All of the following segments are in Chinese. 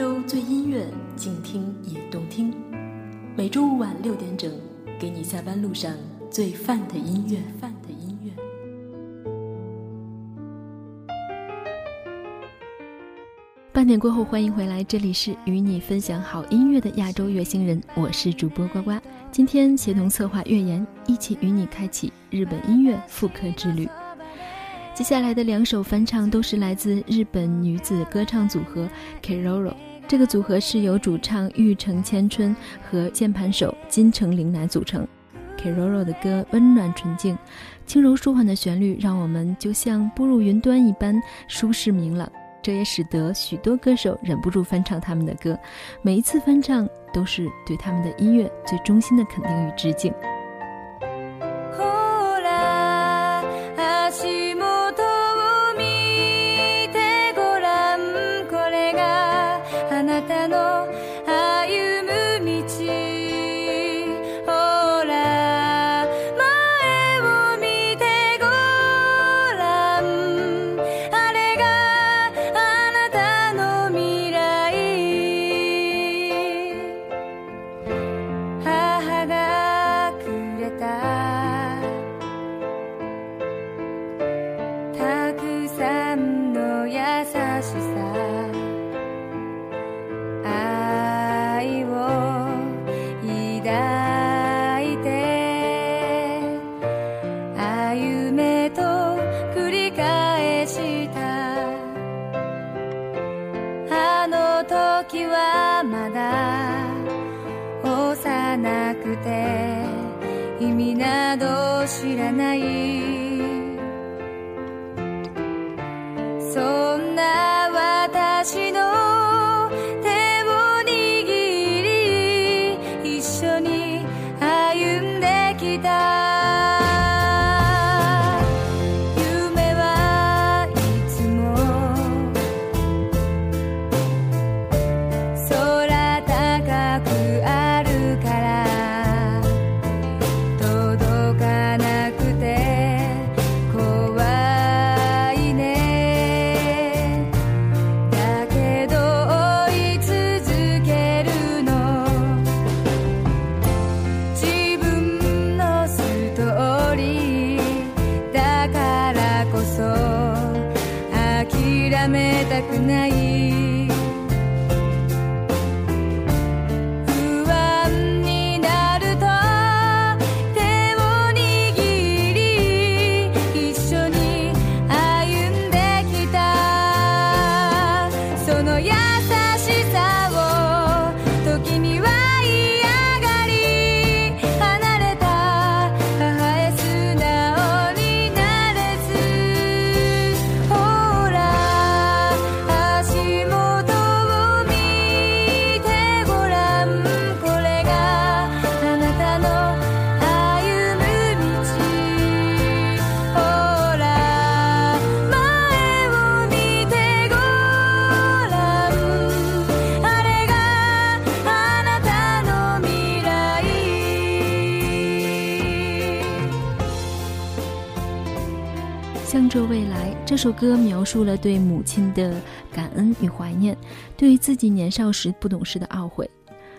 洲最音乐，静听也动听。每周五晚六点整，给你下班路上最范的音乐。范的音乐。半点过后，欢迎回来，这里是与你分享好音乐的亚洲乐星人，我是主播呱呱。今天协同策划月言，一起与你开启日本音乐复刻之旅。接下来的两首翻唱都是来自日本女子歌唱组合 Keroro。这个组合是由主唱玉城千春和键盘手金城玲奈组成。Keroro 的歌温暖纯净，轻柔舒缓的旋律让我们就像步入云端一般舒适明朗。这也使得许多歌手忍不住翻唱他们的歌。每一次翻唱都是对他们的音乐最衷心的肯定与致敬。这这首歌描述了对母亲的感恩与怀念，对于自己年少时不懂事的懊悔。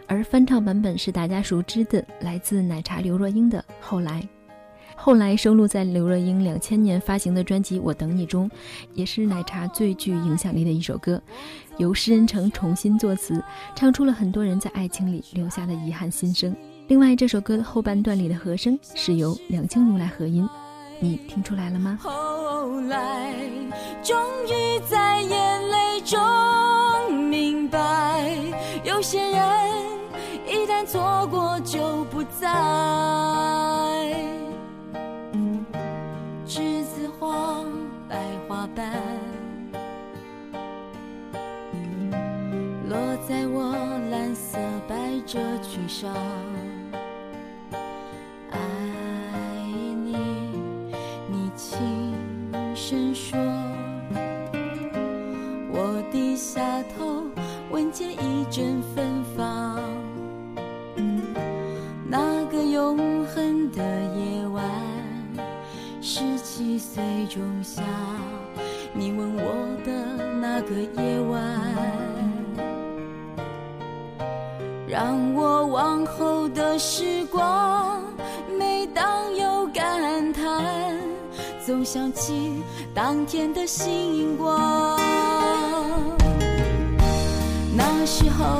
而翻唱版本是大家熟知的，来自奶茶刘若英的《后来》。后来收录在刘若英两千年发行的专辑《我等你》中，也是奶茶最具影响力的一首歌。由施人成重新作词，唱出了很多人在爱情里留下的遗憾心声。另外，这首歌的后半段里的和声是由梁静茹来和音。你听出来了吗？后来，终于在眼泪中明白，有些人一旦错过就不再。栀子花白花瓣，落在我蓝色百褶裙上。总想起当天的星光。那时候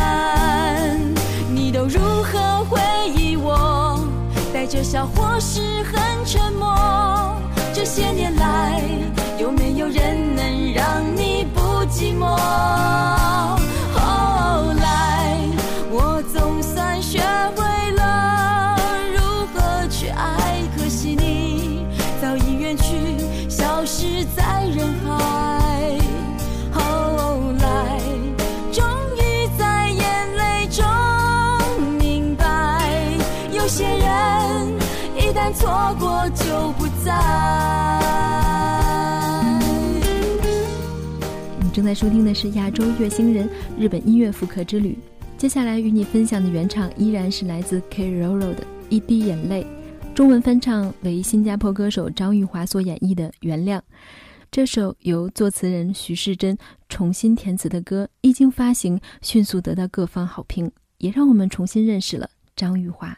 笑或是很沉默？这些年来，有没有人能让你不寂寞？你正在收听的是亚洲月星人日本音乐复刻之旅。接下来与你分享的原唱依然是来自 K Rolo 的一滴眼泪，中文翻唱为新加坡歌手张玉华所演绎的《原谅》。这首由作词人徐世珍重新填词的歌，一经发行，迅速得到各方好评，也让我们重新认识了张玉华。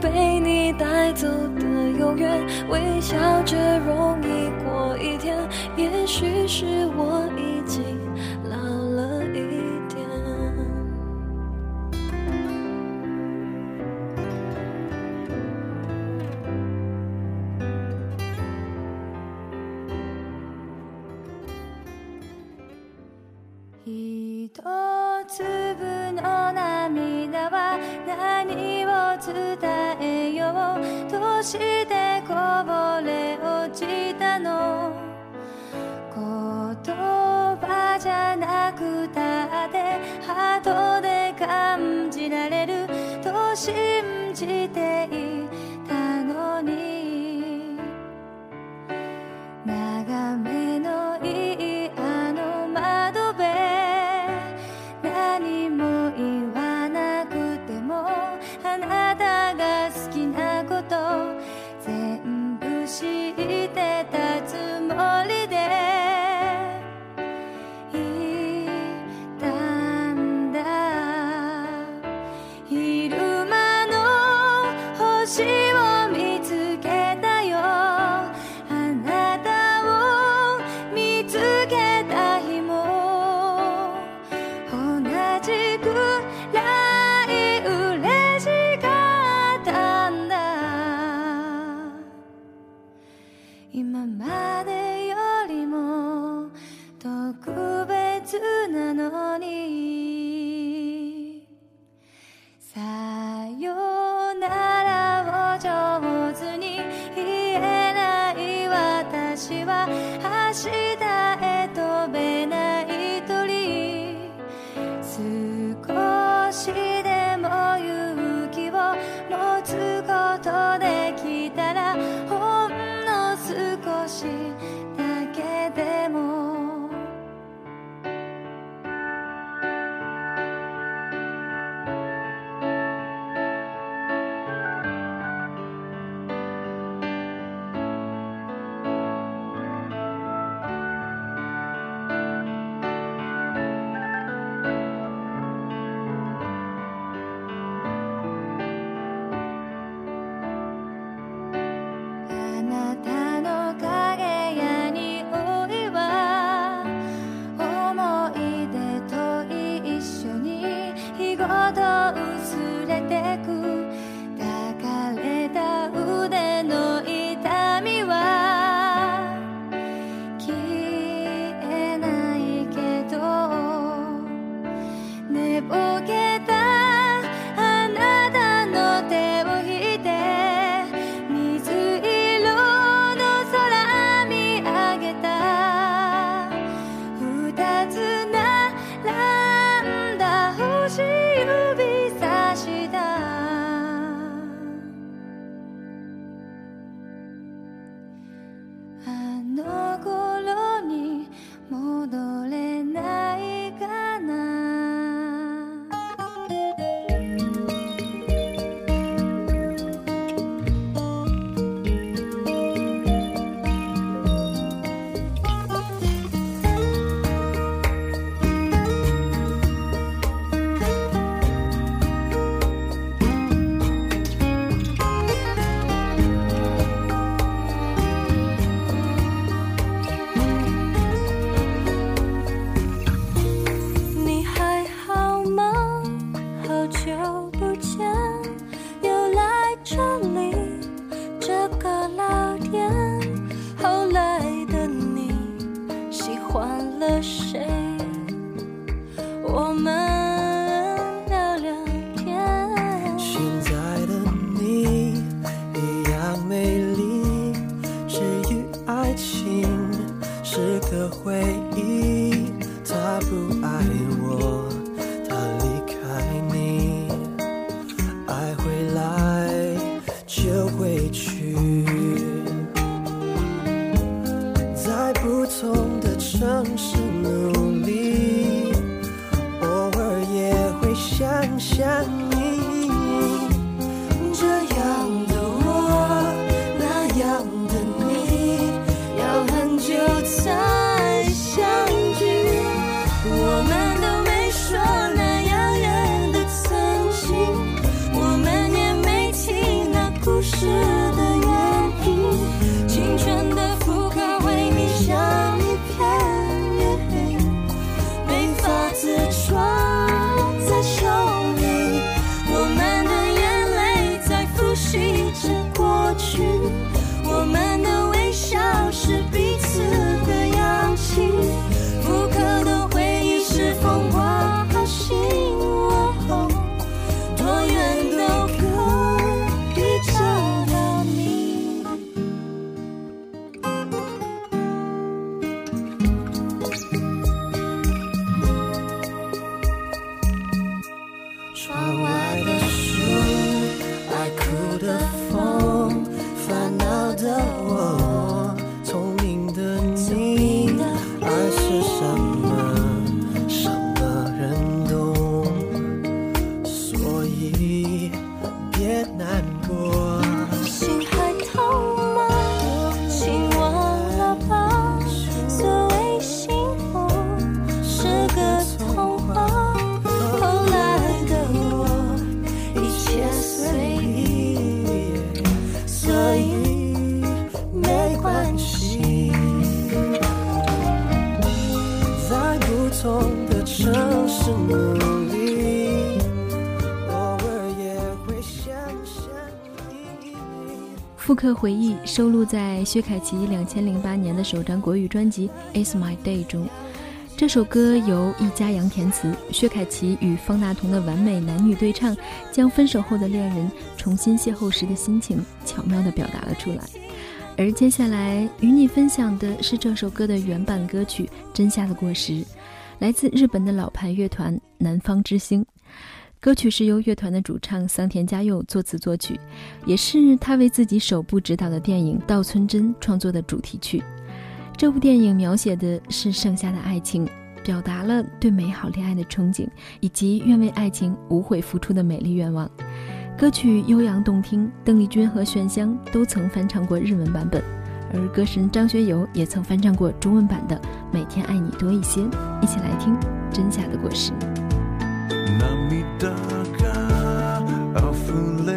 被你带走的永远，微笑着容易过一天，也许是我已してこぼれ落ちたの。言葉じゃなくたってハートで感じられる。と信じて期待复刻回忆收录在薛凯琪两千零八年的首张国语专辑《It's My Day》中。这首歌由易家扬填词，薛凯琪与方大同的完美男女对唱，将分手后的恋人重新邂逅时的心情巧妙地表达了出来。而接下来与你分享的是这首歌的原版歌曲《真夏的果实》，来自日本的老牌乐团南方之星。歌曲是由乐团的主唱桑田佳佑作词作曲，也是他为自己首部执导的电影《稻村真》创作的主题曲。这部电影描写的是盛夏的爱情，表达了对美好恋爱的憧憬，以及愿为爱情无悔付出的美丽愿望。歌曲悠扬动听，邓丽君和炫香都曾翻唱过日文版本，而歌神张学友也曾翻唱过中文版的《每天爱你多一些》。一起来听《真夏的果实》。今夜も冷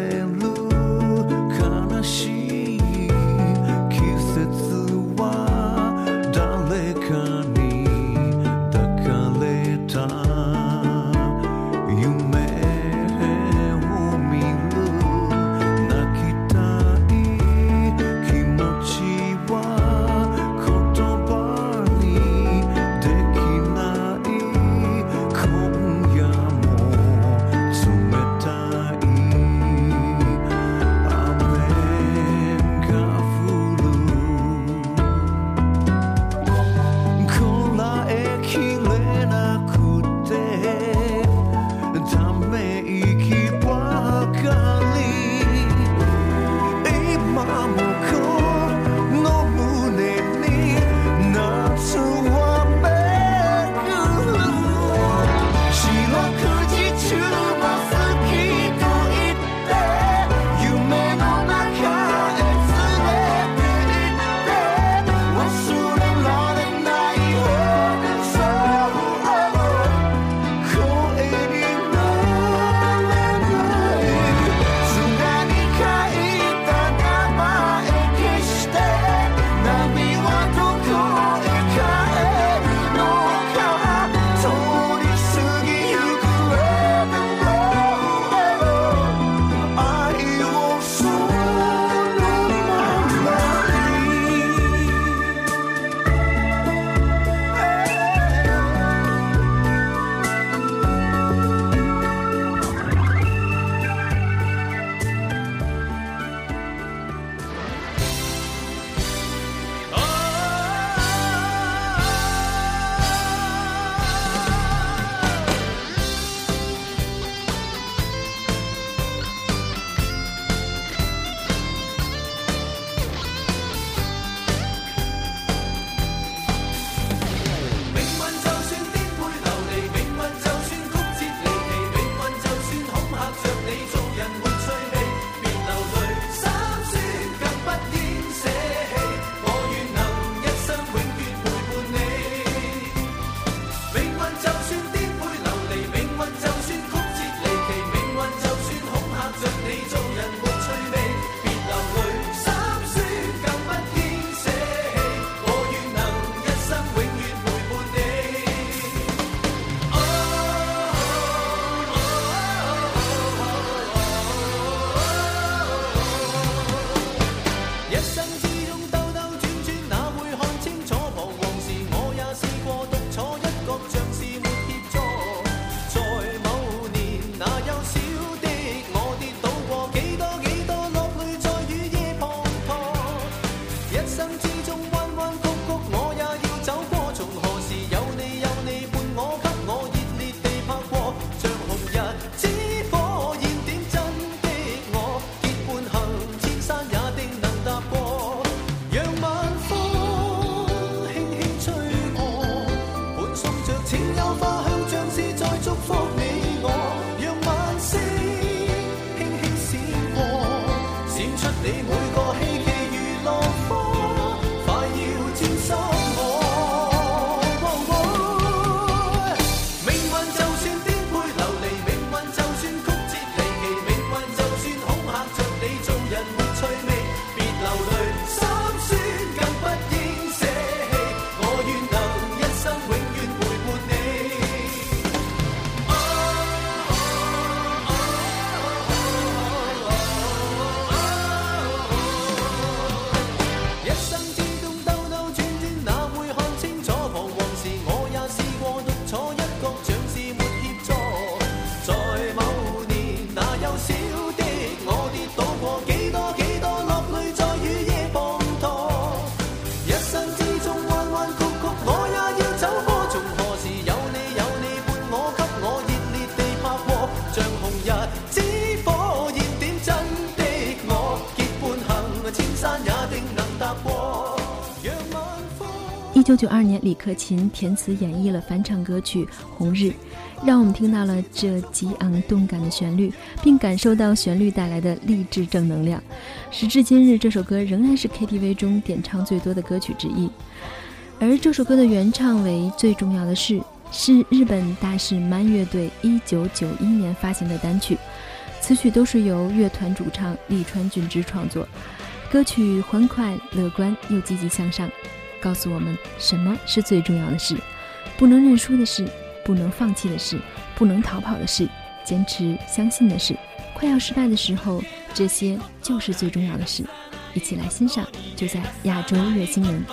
九二年，李克勤填词演绎了翻唱歌曲《红日》，让我们听到了这激昂动感的旋律，并感受到旋律带来的励志正能量。时至今日，这首歌仍然是 KTV 中点唱最多的歌曲之一。而这首歌的原唱为最重要的事，是日本大势漫乐队一九九一年发行的单曲，此曲都是由乐团主唱利川俊之创作。歌曲欢快、乐观又积极向上。告诉我们什么是最重要的事，不能认输的事，不能放弃的事，不能逃跑的事，坚持相信的事，快要失败的时候，这些就是最重要的事。一起来欣赏，就在亚洲乐星人。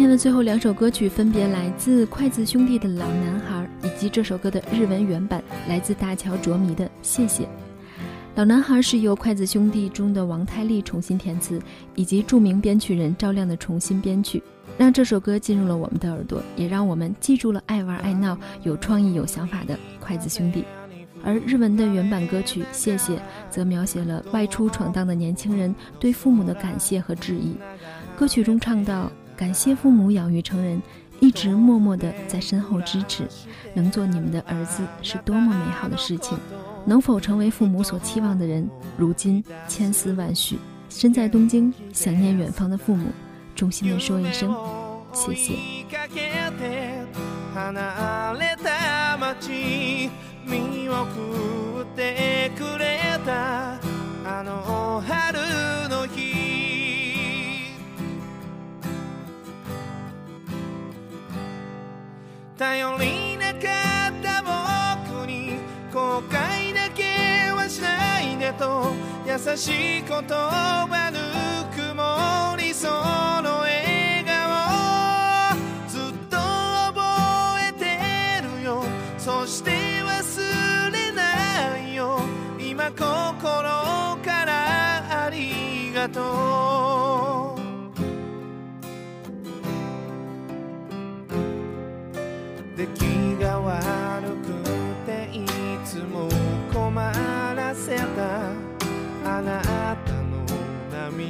今天的最后两首歌曲分别来自筷子兄弟的《老男孩》，以及这首歌的日文原版来自大乔卓迷的《谢谢》。《老男孩》是由筷子兄弟中的王太利重新填词，以及著名编曲人赵亮的重新编曲，让这首歌进入了我们的耳朵，也让我们记住了爱玩爱闹、有创意有想法的筷子兄弟。而日文的原版歌曲《谢谢》则描写了外出闯荡的年轻人对父母的感谢和致意。歌曲中唱到。感谢父母养育成人，一直默默的在身后支持。能做你们的儿子是多么美好的事情！能否成为父母所期望的人？如今千丝万绪，身在东京，想念远方的父母，衷心的说一声谢谢。頼りなかった僕に後悔だけはしないでと。優しい言葉ぬくもりその笑顔。ずっと覚えてるよ。そして忘れないよ。今心からありがとう。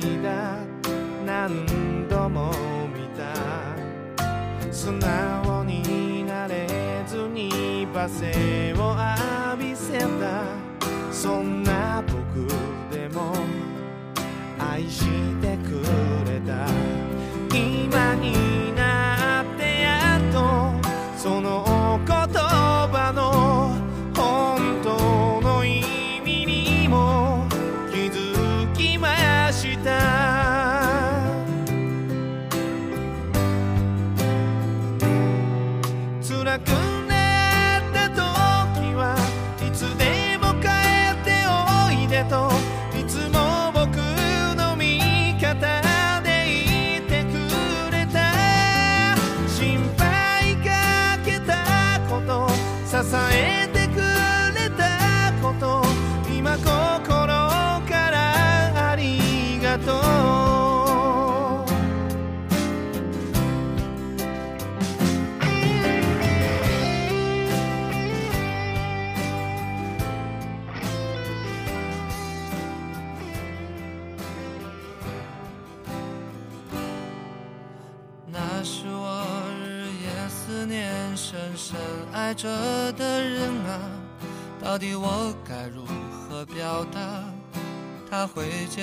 涙何度も見た。素直になれずに罵声を浴びせた。そんな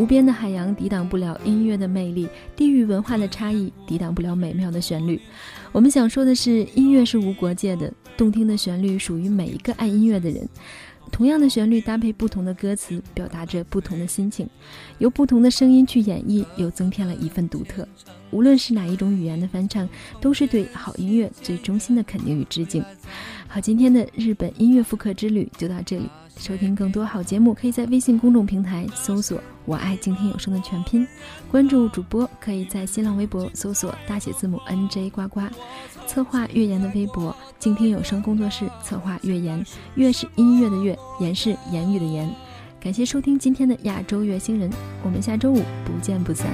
无边的海洋抵挡不了音乐的魅力，地域文化的差异抵挡不了美妙的旋律。我们想说的是，音乐是无国界的，动听的旋律属于每一个爱音乐的人。同样的旋律搭配不同的歌词，表达着不同的心情，由不同的声音去演绎，又增添了一份独特。无论是哪一种语言的翻唱，都是对好音乐最衷心的肯定与致敬。好，今天的日本音乐复刻之旅就到这里。收听更多好节目，可以在微信公众平台搜索“我爱静听有声”的全拼，关注主播可以在新浪微博搜索大写字母 NJ 呱呱，策划月言的微博“静听有声工作室”策划月言，月是音乐的月，言是言语的言。感谢收听今天的亚洲月星人，我们下周五不见不散。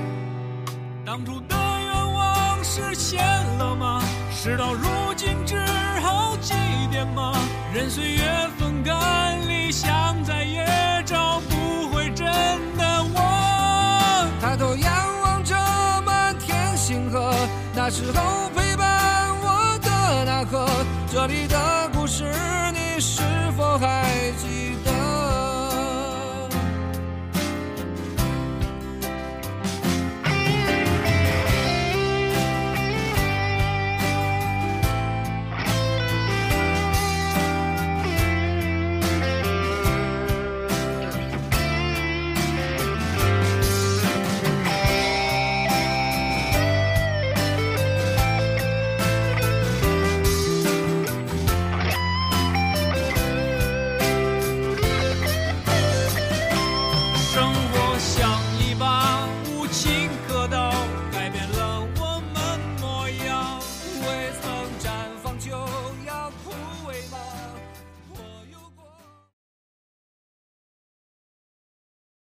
当初的愿望实现了吗？事到如今只好祭奠吗？任岁月风干，理想再也那时候陪伴我的那颗，这里的故事你是否还记